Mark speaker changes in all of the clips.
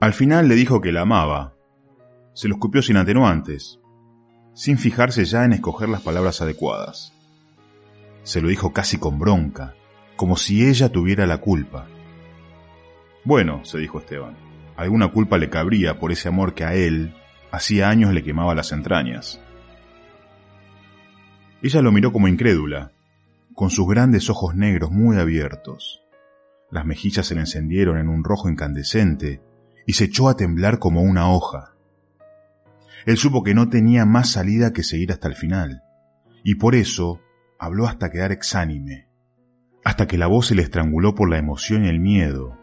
Speaker 1: Al final le dijo que la amaba. Se lo escupió sin atenuantes, sin fijarse ya en escoger las palabras adecuadas. Se lo dijo casi con bronca, como si ella tuviera la culpa. Bueno, se dijo Esteban, alguna culpa le cabría por ese amor que a él hacía años le quemaba las entrañas. Ella lo miró como incrédula, con sus grandes ojos negros muy abiertos. Las mejillas se le encendieron en un rojo incandescente y se echó a temblar como una hoja. Él supo que no tenía más salida que seguir hasta el final, y por eso habló hasta quedar exánime hasta que la voz se le estranguló por la emoción y el miedo,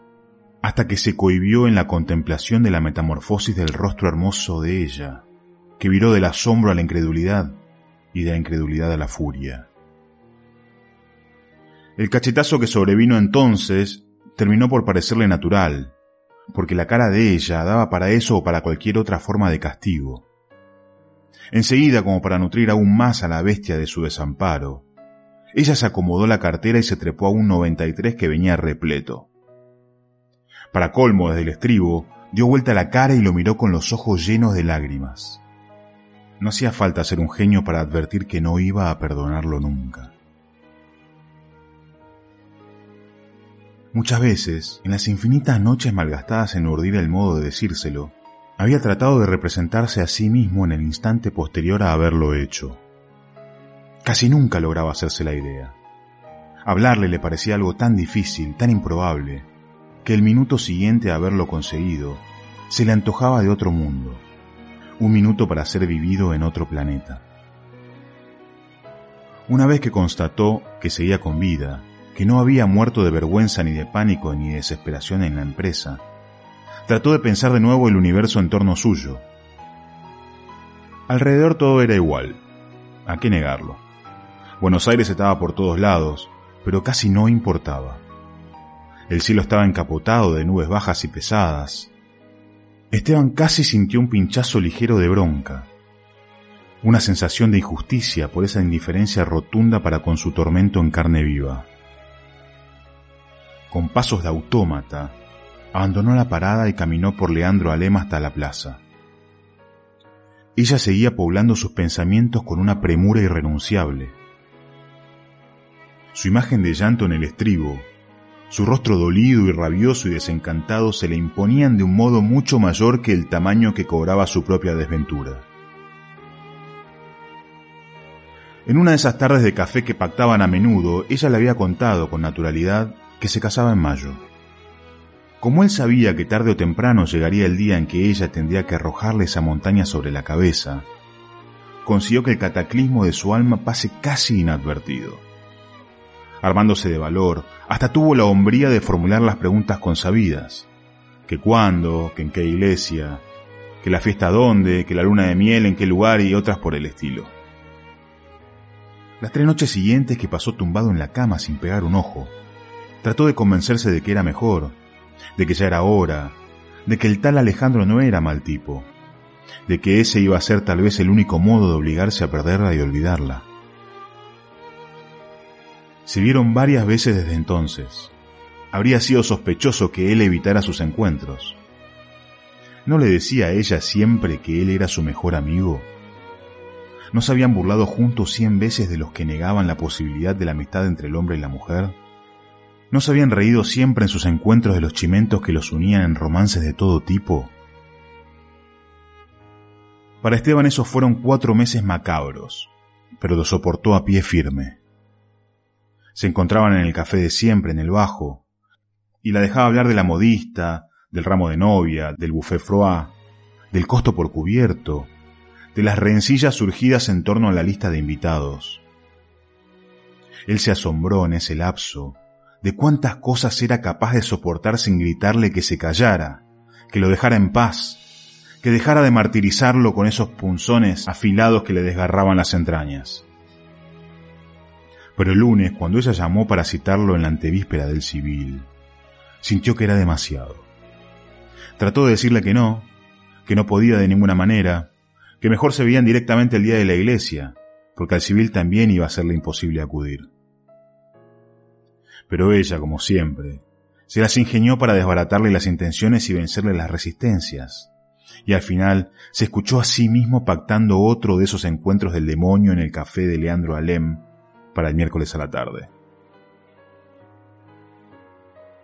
Speaker 1: hasta que se cohibió en la contemplación de la metamorfosis del rostro hermoso de ella, que viró del asombro a la incredulidad y de la incredulidad a la furia. El cachetazo que sobrevino entonces terminó por parecerle natural, porque la cara de ella daba para eso o para cualquier otra forma de castigo. Enseguida, como para nutrir aún más a la bestia de su desamparo, ella se acomodó la cartera y se trepó a un 93 que venía repleto. Para colmo, desde el estribo, dio vuelta la cara y lo miró con los ojos llenos de lágrimas. No hacía falta ser un genio para advertir que no iba a perdonarlo nunca. Muchas veces, en las infinitas noches malgastadas en urdir el modo de decírselo, había tratado de representarse a sí mismo en el instante posterior a haberlo hecho. Casi nunca lograba hacerse la idea. Hablarle le parecía algo tan difícil, tan improbable, que el minuto siguiente a haberlo conseguido se le antojaba de otro mundo, un minuto para ser vivido en otro planeta. Una vez que constató que seguía con vida, que no había muerto de vergüenza ni de pánico ni de desesperación en la empresa, trató de pensar de nuevo el universo en torno suyo. Alrededor todo era igual, ¿a qué negarlo? Buenos Aires estaba por todos lados, pero casi no importaba. El cielo estaba encapotado de nubes bajas y pesadas. Esteban casi sintió un pinchazo ligero de bronca, una sensación de injusticia por esa indiferencia rotunda para con su tormento en carne viva. Con pasos de autómata, abandonó la parada y caminó por Leandro Alema hasta la plaza. Ella seguía poblando sus pensamientos con una premura irrenunciable. Su imagen de llanto en el estribo, su rostro dolido y rabioso y desencantado se le imponían de un modo mucho mayor que el tamaño que cobraba su propia desventura. En una de esas tardes de café que pactaban a menudo, ella le había contado con naturalidad que se casaba en mayo. Como él sabía que tarde o temprano llegaría el día en que ella tendría que arrojarle esa montaña sobre la cabeza, consiguió que el cataclismo de su alma pase casi inadvertido armándose de valor, hasta tuvo la hombría de formular las preguntas consabidas. ¿Que cuándo? ¿Que en qué iglesia? ¿Que la fiesta dónde? ¿Que la luna de miel en qué lugar? y otras por el estilo. Las tres noches siguientes que pasó tumbado en la cama sin pegar un ojo, trató de convencerse de que era mejor, de que ya era hora, de que el tal Alejandro no era mal tipo, de que ese iba a ser tal vez el único modo de obligarse a perderla y olvidarla. Se vieron varias veces desde entonces. Habría sido sospechoso que él evitara sus encuentros. ¿No le decía a ella siempre que él era su mejor amigo? ¿No se habían burlado juntos cien veces de los que negaban la posibilidad de la amistad entre el hombre y la mujer? ¿No se habían reído siempre en sus encuentros de los chimentos que los unían en romances de todo tipo? Para Esteban esos fueron cuatro meses macabros, pero lo soportó a pie firme. Se encontraban en el café de siempre, en el bajo, y la dejaba hablar de la modista, del ramo de novia, del buffet froid, del costo por cubierto, de las rencillas surgidas en torno a la lista de invitados. Él se asombró en ese lapso de cuántas cosas era capaz de soportar sin gritarle que se callara, que lo dejara en paz, que dejara de martirizarlo con esos punzones afilados que le desgarraban las entrañas. Pero el lunes, cuando ella llamó para citarlo en la antevíspera del civil, sintió que era demasiado. Trató de decirle que no, que no podía de ninguna manera, que mejor se veían directamente el día de la iglesia, porque al civil también iba a serle imposible acudir. Pero ella, como siempre, Se las ingenió para desbaratarle las intenciones y vencerle las resistencias. Y al final se escuchó a sí mismo pactando otro de esos encuentros del demonio en el café de Leandro Alem para el miércoles a la tarde.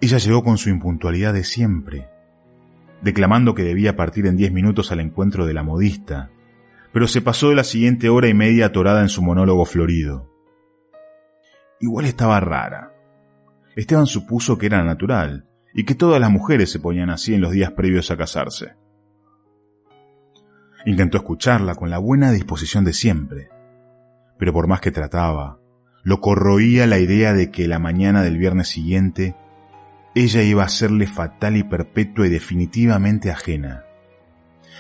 Speaker 1: Ella llegó con su impuntualidad de siempre, declamando que debía partir en diez minutos al encuentro de la modista, pero se pasó de la siguiente hora y media atorada en su monólogo florido. Igual estaba rara. Esteban supuso que era natural y que todas las mujeres se ponían así en los días previos a casarse. Intentó escucharla con la buena disposición de siempre, pero por más que trataba, lo corroía la idea de que la mañana del viernes siguiente ella iba a serle fatal y perpetua y definitivamente ajena,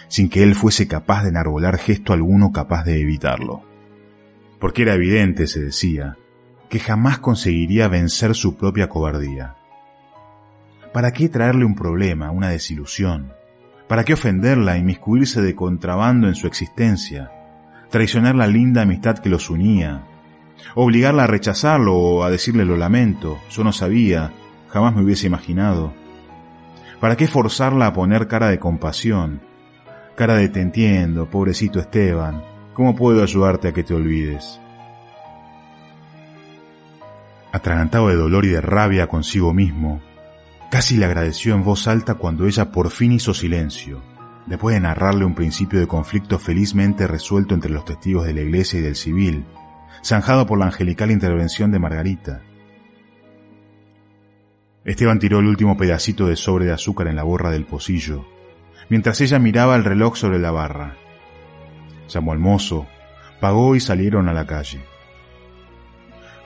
Speaker 1: sin que él fuese capaz de enarbolar gesto alguno capaz de evitarlo. Porque era evidente, se decía, que jamás conseguiría vencer su propia cobardía. ¿Para qué traerle un problema, una desilusión? ¿Para qué ofenderla, inmiscuirse de contrabando en su existencia? Traicionar la linda amistad que los unía, obligarla a rechazarlo o a decirle lo lamento, yo no sabía, Jamás me hubiese imaginado. ¿Para qué forzarla a poner cara de compasión? Cara de te entiendo, pobrecito Esteban. ¿Cómo puedo ayudarte a que te olvides? Atragantado de dolor y de rabia consigo mismo, casi le agradeció en voz alta cuando ella por fin hizo silencio, después de narrarle un principio de conflicto felizmente resuelto entre los testigos de la iglesia y del civil, zanjado por la angelical intervención de Margarita. Esteban tiró el último pedacito de sobre de azúcar en la borra del pocillo, mientras ella miraba el reloj sobre la barra. Llamó al mozo, pagó y salieron a la calle.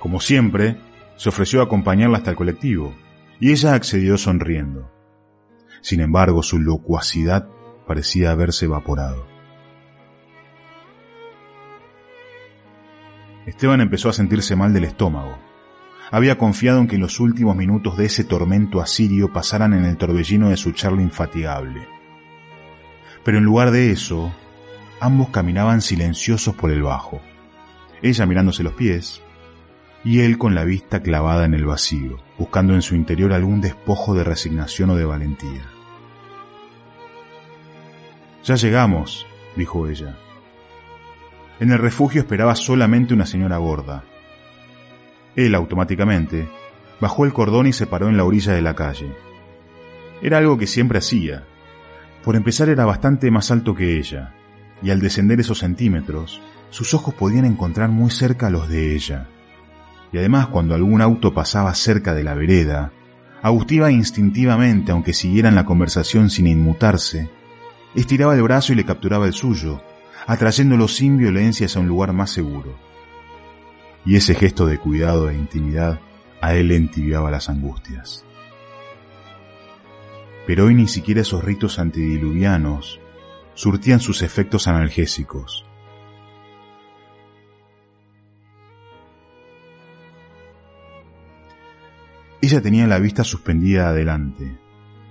Speaker 1: Como siempre, se ofreció a acompañarla hasta el colectivo, y ella accedió sonriendo. Sin embargo, su locuacidad parecía haberse evaporado. Esteban empezó a sentirse mal del estómago había confiado en que los últimos minutos de ese tormento asirio pasaran en el torbellino de su charla infatigable. Pero en lugar de eso, ambos caminaban silenciosos por el bajo, ella mirándose los pies y él con la vista clavada en el vacío, buscando en su interior algún despojo de resignación o de valentía. Ya llegamos, dijo ella. En el refugio esperaba solamente una señora gorda, él automáticamente bajó el cordón y se paró en la orilla de la calle. Era algo que siempre hacía. Por empezar era bastante más alto que ella, y al descender esos centímetros, sus ojos podían encontrar muy cerca los de ella. Y además cuando algún auto pasaba cerca de la vereda, Agustiva instintivamente, aunque siguieran la conversación sin inmutarse, estiraba el brazo y le capturaba el suyo, atrayéndolo sin violencia hacia un lugar más seguro y ese gesto de cuidado e intimidad a él entibiaba las angustias. Pero hoy ni siquiera esos ritos antidiluvianos surtían sus efectos analgésicos. Ella tenía la vista suspendida adelante,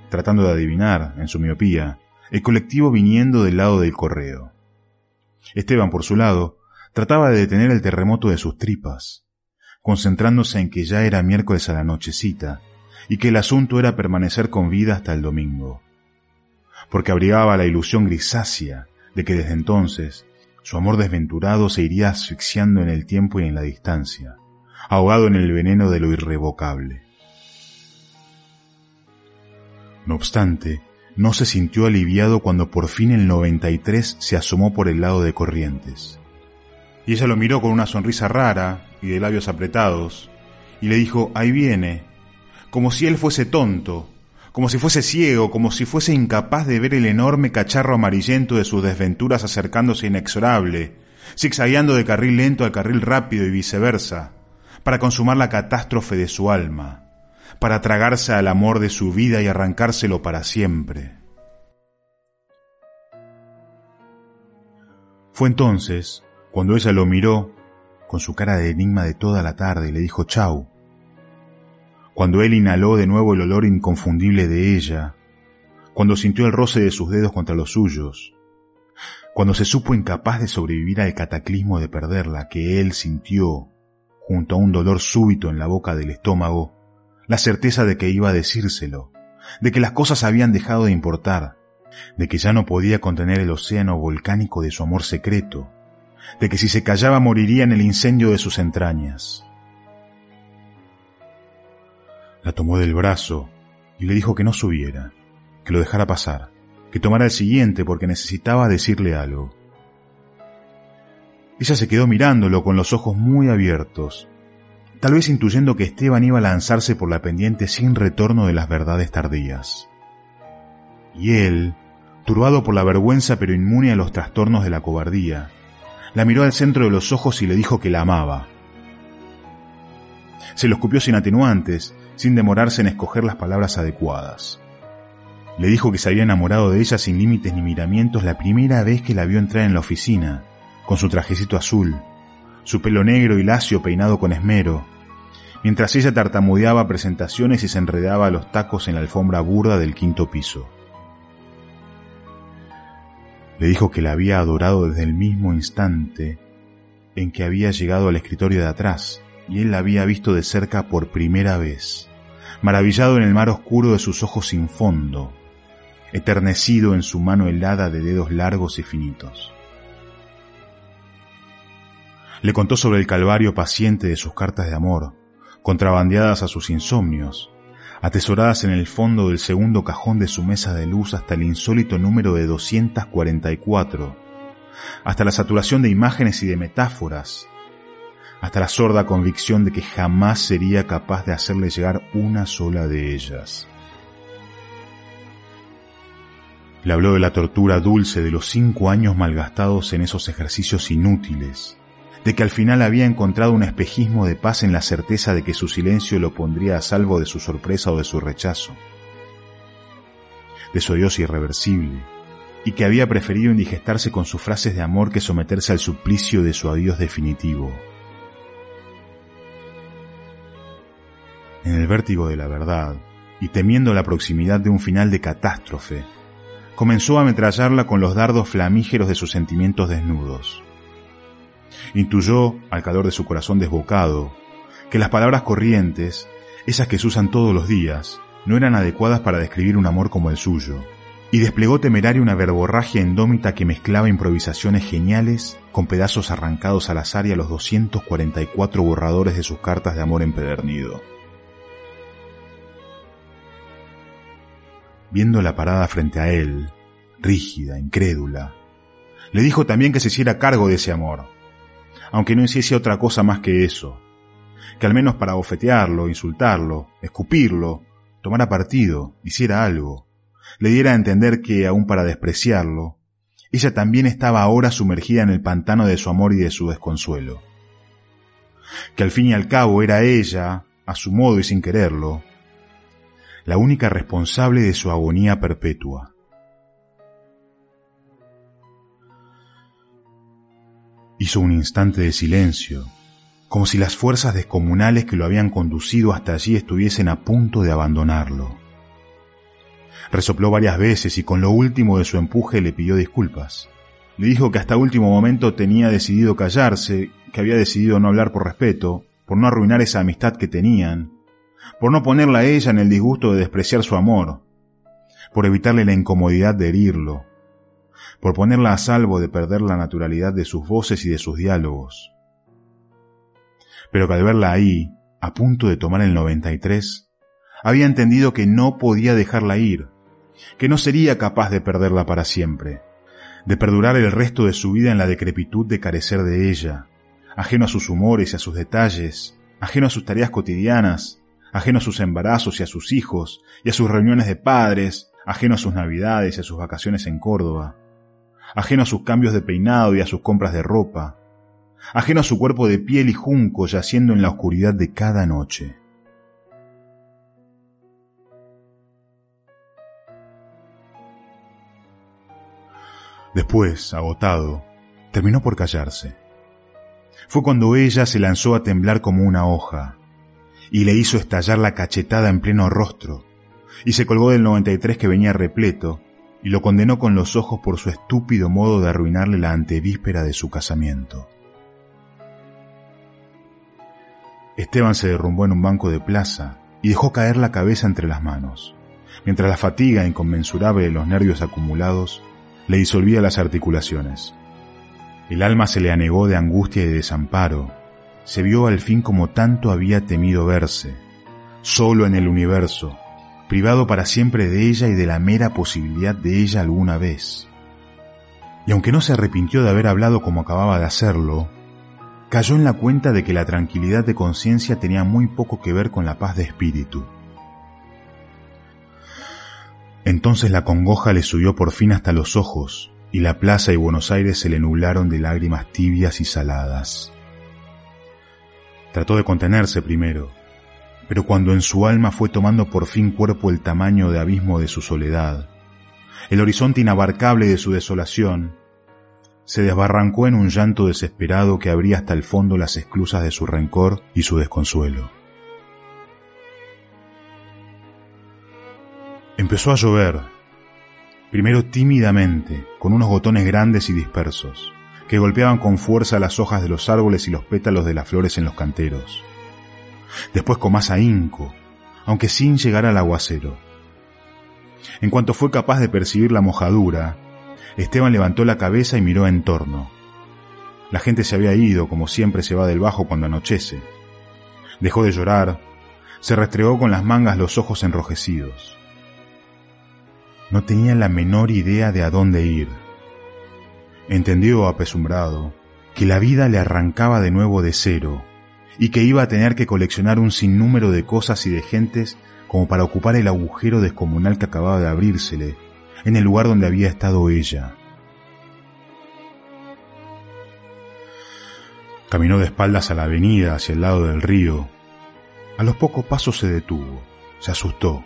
Speaker 1: tratando de adivinar, en su miopía, el colectivo viniendo del lado del correo. Esteban, por su lado, Trataba de detener el terremoto de sus tripas, concentrándose en que ya era miércoles a la nochecita y que el asunto era permanecer con vida hasta el domingo, porque abrigaba la ilusión grisácea de que desde entonces su amor desventurado se iría asfixiando en el tiempo y en la distancia, ahogado en el veneno de lo irrevocable. No obstante, no se sintió aliviado cuando por fin el 93 se asomó por el lado de Corrientes. Y ella lo miró con una sonrisa rara y de labios apretados, y le dijo, ahí viene, como si él fuese tonto, como si fuese ciego, como si fuese incapaz de ver el enorme cacharro amarillento de sus desventuras acercándose inexorable, zigzagueando de carril lento al carril rápido y viceversa, para consumar la catástrofe de su alma, para tragarse al amor de su vida y arrancárselo para siempre. Fue entonces cuando ella lo miró, con su cara de enigma de toda la tarde, y le dijo chau. Cuando él inhaló de nuevo el olor inconfundible de ella, cuando sintió el roce de sus dedos contra los suyos, cuando se supo incapaz de sobrevivir al cataclismo de perderla que él sintió junto a un dolor súbito en la boca del estómago, la certeza de que iba a decírselo, de que las cosas habían dejado de importar, de que ya no podía contener el océano volcánico de su amor secreto, de que si se callaba moriría en el incendio de sus entrañas. La tomó del brazo y le dijo que no subiera, que lo dejara pasar, que tomara el siguiente porque necesitaba decirle algo. Ella se quedó mirándolo con los ojos muy abiertos, tal vez intuyendo que Esteban iba a lanzarse por la pendiente sin retorno de las verdades tardías. Y él, turbado por la vergüenza pero inmune a los trastornos de la cobardía, la miró al centro de los ojos y le dijo que la amaba. Se lo escupió sin atenuantes, sin demorarse en escoger las palabras adecuadas. Le dijo que se había enamorado de ella sin límites ni miramientos la primera vez que la vio entrar en la oficina, con su trajecito azul, su pelo negro y lacio peinado con esmero, mientras ella tartamudeaba presentaciones y se enredaba los tacos en la alfombra burda del quinto piso. Le dijo que la había adorado desde el mismo instante en que había llegado al escritorio de atrás y él la había visto de cerca por primera vez, maravillado en el mar oscuro de sus ojos sin fondo, eternecido en su mano helada de dedos largos y finitos. Le contó sobre el calvario paciente de sus cartas de amor, contrabandeadas a sus insomnios, atesoradas en el fondo del segundo cajón de su mesa de luz hasta el insólito número de 244, hasta la saturación de imágenes y de metáforas, hasta la sorda convicción de que jamás sería capaz de hacerle llegar una sola de ellas. Le habló de la tortura dulce de los cinco años malgastados en esos ejercicios inútiles, de que al final había encontrado un espejismo de paz en la certeza de que su silencio lo pondría a salvo de su sorpresa o de su rechazo, de su adiós irreversible, y que había preferido indigestarse con sus frases de amor que someterse al suplicio de su adiós definitivo. En el vértigo de la verdad, y temiendo la proximidad de un final de catástrofe, comenzó a ametrallarla con los dardos flamígeros de sus sentimientos desnudos. Intuyó, al calor de su corazón desbocado, que las palabras corrientes, esas que se usan todos los días, no eran adecuadas para describir un amor como el suyo, y desplegó temeraria una verborragia endómita que mezclaba improvisaciones geniales con pedazos arrancados al azar y a los 244 borradores de sus cartas de amor empedernido. Viendo la parada frente a él, rígida, incrédula, le dijo también que se hiciera cargo de ese amor, aunque no hiciese otra cosa más que eso, que al menos para bofetearlo, insultarlo, escupirlo, tomara partido, hiciera algo, le diera a entender que, aun para despreciarlo, ella también estaba ahora sumergida en el pantano de su amor y de su desconsuelo. Que al fin y al cabo era ella, a su modo y sin quererlo, la única responsable de su agonía perpetua. Hizo un instante de silencio, como si las fuerzas descomunales que lo habían conducido hasta allí estuviesen a punto de abandonarlo. Resopló varias veces y con lo último de su empuje le pidió disculpas. Le dijo que hasta último momento tenía decidido callarse, que había decidido no hablar por respeto, por no arruinar esa amistad que tenían, por no ponerla a ella en el disgusto de despreciar su amor, por evitarle la incomodidad de herirlo, por ponerla a salvo de perder la naturalidad de sus voces y de sus diálogos. Pero que al verla ahí, a punto de tomar el 93, había entendido que no podía dejarla ir, que no sería capaz de perderla para siempre, de perdurar el resto de su vida en la decrepitud de carecer de ella, ajeno a sus humores y a sus detalles, ajeno a sus tareas cotidianas, ajeno a sus embarazos y a sus hijos, y a sus reuniones de padres, ajeno a sus navidades y a sus vacaciones en Córdoba, ajeno a sus cambios de peinado y a sus compras de ropa, ajeno a su cuerpo de piel y junco yaciendo en la oscuridad de cada noche. Después, agotado, terminó por callarse. Fue cuando ella se lanzó a temblar como una hoja y le hizo estallar la cachetada en pleno rostro, y se colgó del 93 que venía repleto, y lo condenó con los ojos por su estúpido modo de arruinarle la antevíspera de su casamiento. Esteban se derrumbó en un banco de plaza y dejó caer la cabeza entre las manos, mientras la fatiga inconmensurable de los nervios acumulados le disolvía las articulaciones. El alma se le anegó de angustia y de desamparo. Se vio al fin como tanto había temido verse, solo en el universo, privado para siempre de ella y de la mera posibilidad de ella alguna vez. Y aunque no se arrepintió de haber hablado como acababa de hacerlo, cayó en la cuenta de que la tranquilidad de conciencia tenía muy poco que ver con la paz de espíritu. Entonces la congoja le subió por fin hasta los ojos, y la plaza y Buenos Aires se le nublaron de lágrimas tibias y saladas. Trató de contenerse primero, pero cuando en su alma fue tomando por fin cuerpo el tamaño de abismo de su soledad, el horizonte inabarcable de su desolación, se desbarrancó en un llanto desesperado que abría hasta el fondo las esclusas de su rencor y su desconsuelo. Empezó a llover, primero tímidamente, con unos gotones grandes y dispersos, que golpeaban con fuerza las hojas de los árboles y los pétalos de las flores en los canteros. Después con más ahínco, aunque sin llegar al aguacero. En cuanto fue capaz de percibir la mojadura, Esteban levantó la cabeza y miró en torno. La gente se había ido, como siempre se va del bajo cuando anochece. Dejó de llorar, se restregó con las mangas los ojos enrojecidos. No tenía la menor idea de a dónde ir. Entendió, apesumbrado, que la vida le arrancaba de nuevo de cero y que iba a tener que coleccionar un sinnúmero de cosas y de gentes como para ocupar el agujero descomunal que acababa de abrírsele en el lugar donde había estado ella. Caminó de espaldas a la avenida hacia el lado del río. A los pocos pasos se detuvo, se asustó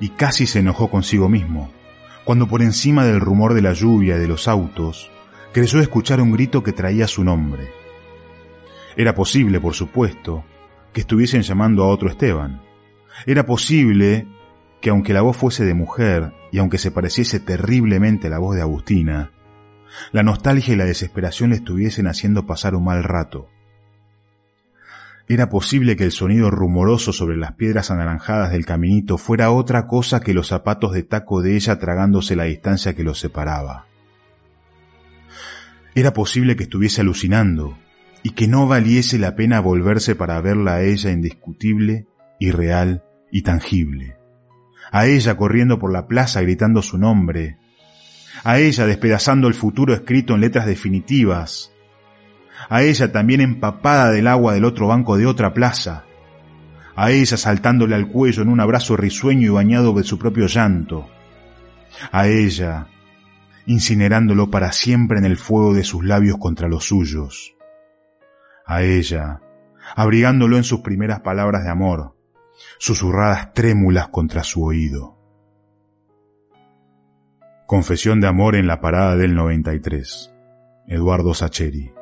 Speaker 1: y casi se enojó consigo mismo, cuando por encima del rumor de la lluvia y de los autos, creyó escuchar un grito que traía su nombre. Era posible, por supuesto, que estuviesen llamando a otro Esteban. Era posible que aunque la voz fuese de mujer y aunque se pareciese terriblemente a la voz de Agustina, la nostalgia y la desesperación le estuviesen haciendo pasar un mal rato. Era posible que el sonido rumoroso sobre las piedras anaranjadas del caminito fuera otra cosa que los zapatos de taco de ella tragándose la distancia que los separaba. Era posible que estuviese alucinando y que no valiese la pena volverse para verla a ella indiscutible, irreal y tangible. A ella corriendo por la plaza gritando su nombre, a ella despedazando el futuro escrito en letras definitivas, a ella también empapada del agua del otro banco de otra plaza, a ella saltándole al cuello en un abrazo risueño y bañado de su propio llanto, a ella incinerándolo para siempre en el fuego de sus labios contra los suyos, a ella abrigándolo en sus primeras palabras de amor, susurradas trémulas contra su oído. Confesión de amor en la parada del 93. Eduardo Sacheri.